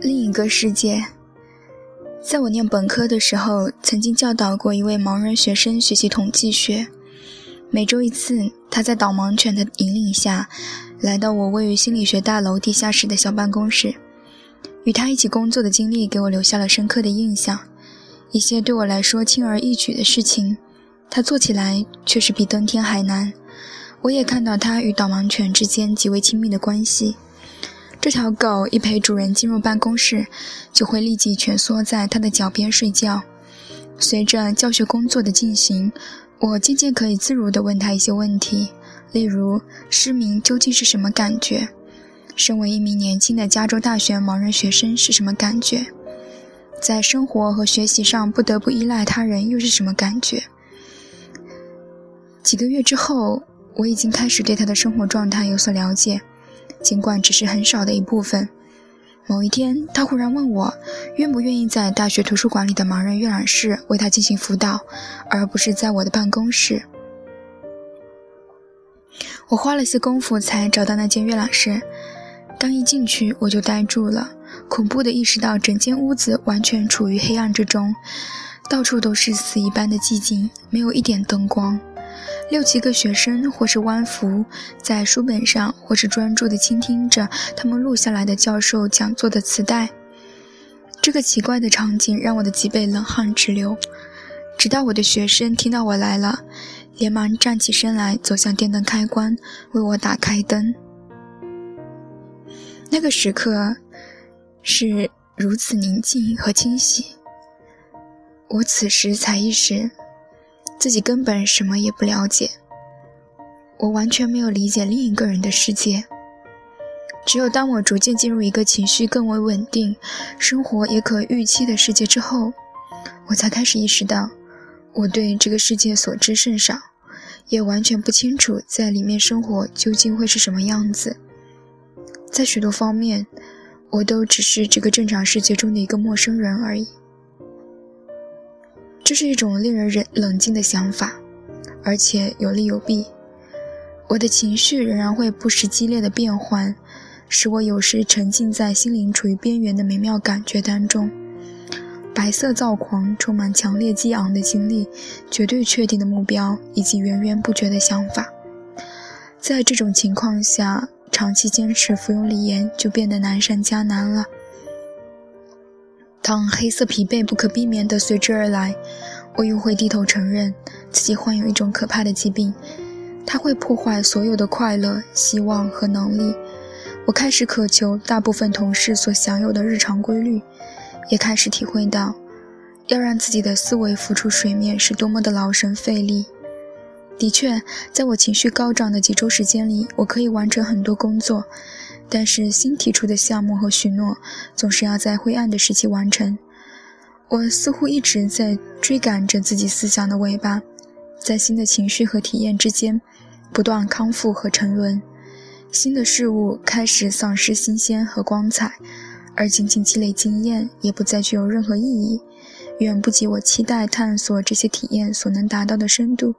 另一个世界，在我念本科的时候，曾经教导过一位盲人学生学习统计学。每周一次，他在导盲犬的引领下，来到我位于心理学大楼地下室的小办公室。与他一起工作的经历给我留下了深刻的印象。一些对我来说轻而易举的事情，他做起来却是比登天还难。我也看到他与导盲犬之间极为亲密的关系。这条狗一陪主人进入办公室，就会立即蜷缩在他的脚边睡觉。随着教学工作的进行，我渐渐可以自如地问他一些问题，例如失明究竟是什么感觉？身为一名年轻的加州大学盲人学生是什么感觉？在生活和学习上不得不依赖他人又是什么感觉？几个月之后，我已经开始对他的生活状态有所了解。尽管只是很少的一部分。某一天，他忽然问我，愿不愿意在大学图书馆里的盲人阅览室为他进行辅导，而不是在我的办公室。我花了些功夫才找到那间阅览室。刚一进去，我就呆住了，恐怖地意识到整间屋子完全处于黑暗之中，到处都是死一般的寂静，没有一点灯光。六七个学生，或是弯伏在书本上，或是专注地倾听着他们录下来的教授讲座的磁带。这个奇怪的场景让我的脊背冷汗直流。直到我的学生听到我来了，连忙站起身来，走向电灯开关，为我打开灯。那个时刻是如此宁静和清晰。我此时才意识。自己根本什么也不了解，我完全没有理解另一个人的世界。只有当我逐渐进入一个情绪更为稳定、生活也可预期的世界之后，我才开始意识到，我对这个世界所知甚少，也完全不清楚在里面生活究竟会是什么样子。在许多方面，我都只是这个正常世界中的一个陌生人而已。这是一种令人冷冷静的想法，而且有利有弊。我的情绪仍然会不时激烈的变换，使我有时沉浸在心灵处于边缘的美妙感觉当中。白色躁狂，充满强烈激昂的经历，绝对确定的目标，以及源源不绝的想法。在这种情况下，长期坚持服用锂盐就变得难上加难了。当黑色疲惫不可避免地随之而来，我又会低头承认自己患有一种可怕的疾病，它会破坏所有的快乐、希望和能力。我开始渴求大部分同事所享有的日常规律，也开始体会到，要让自己的思维浮出水面是多么的劳神费力。的确，在我情绪高涨的几周时间里，我可以完成很多工作。但是新提出的项目和许诺总是要在灰暗的时期完成。我似乎一直在追赶着自己思想的尾巴，在新的情绪和体验之间不断康复和沉沦。新的事物开始丧失新鲜和光彩，而仅仅积累经验也不再具有任何意义，远不及我期待探索这些体验所能达到的深度。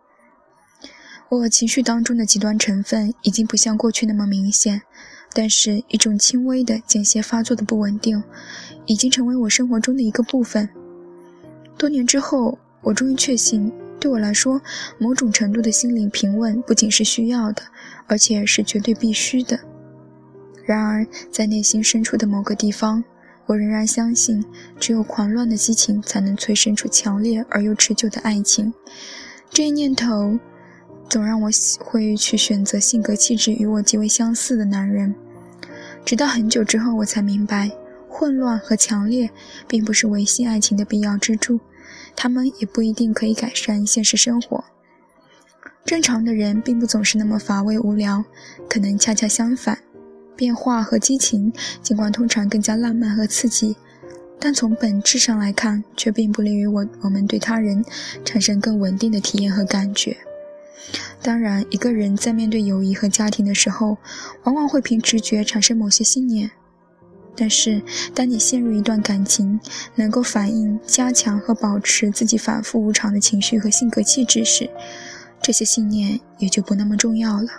我情绪当中的极端成分已经不像过去那么明显。但是，一种轻微的、间歇发作的不稳定，已经成为我生活中的一个部分。多年之后，我终于确信，对我来说，某种程度的心灵平稳不仅是需要的，而且是绝对必须的。然而，在内心深处的某个地方，我仍然相信，只有狂乱的激情才能催生出强烈而又持久的爱情。这一念头。总让我会去选择性格气质与我极为相似的男人，直到很久之后，我才明白，混乱和强烈并不是维系爱情的必要支柱，他们也不一定可以改善现实生活。正常的人并不总是那么乏味无聊，可能恰恰相反，变化和激情尽管通常更加浪漫和刺激，但从本质上来看，却并不利于我我们对他人产生更稳定的体验和感觉。当然，一个人在面对友谊和家庭的时候，往往会凭直觉产生某些信念。但是，当你陷入一段感情，能够反映、加强和保持自己反复无常的情绪和性格气质时，这些信念也就不那么重要了。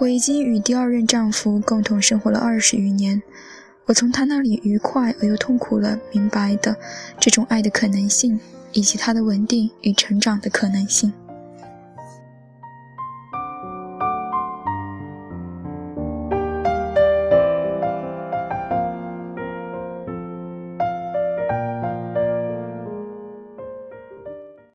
我已经与第二任丈夫共同生活了二十余年，我从他那里愉快而又痛苦了明白的这种爱的可能性，以及他的稳定与成长的可能性。